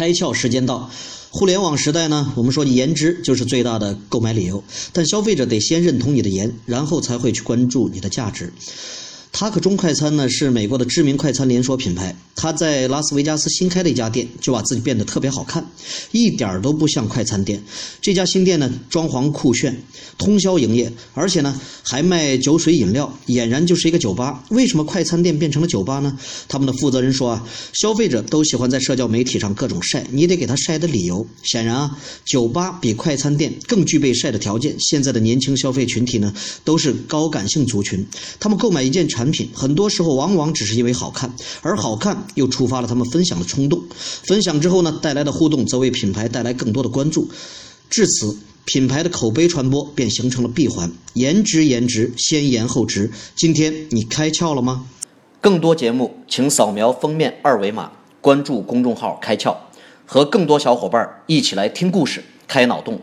开窍时间到。互联网时代呢，我们说颜值就是最大的购买理由，但消费者得先认同你的颜，然后才会去关注你的价值。塔可中快餐呢是美国的知名快餐连锁品牌，它在拉斯维加斯新开的一家店，就把自己变得特别好看，一点儿都不像快餐店。这家新店呢，装潢酷炫，通宵营业，而且呢还卖酒水饮料，俨然就是一个酒吧。为什么快餐店变成了酒吧呢？他们的负责人说啊，消费者都喜欢在社交媒体上各种晒，你得给他晒的理由。显然啊，酒吧比快餐店更具备晒的条件。现在的年轻消费群体呢，都是高感性族群，他们购买一件产。品很多时候往往只是因为好看，而好看又触发了他们分享的冲动。分享之后呢，带来的互动则为品牌带来更多的关注。至此，品牌的口碑传播便形成了闭环。颜值，颜值，先颜后值。今天你开窍了吗？更多节目，请扫描封面二维码，关注公众号“开窍”，和更多小伙伴一起来听故事、开脑洞。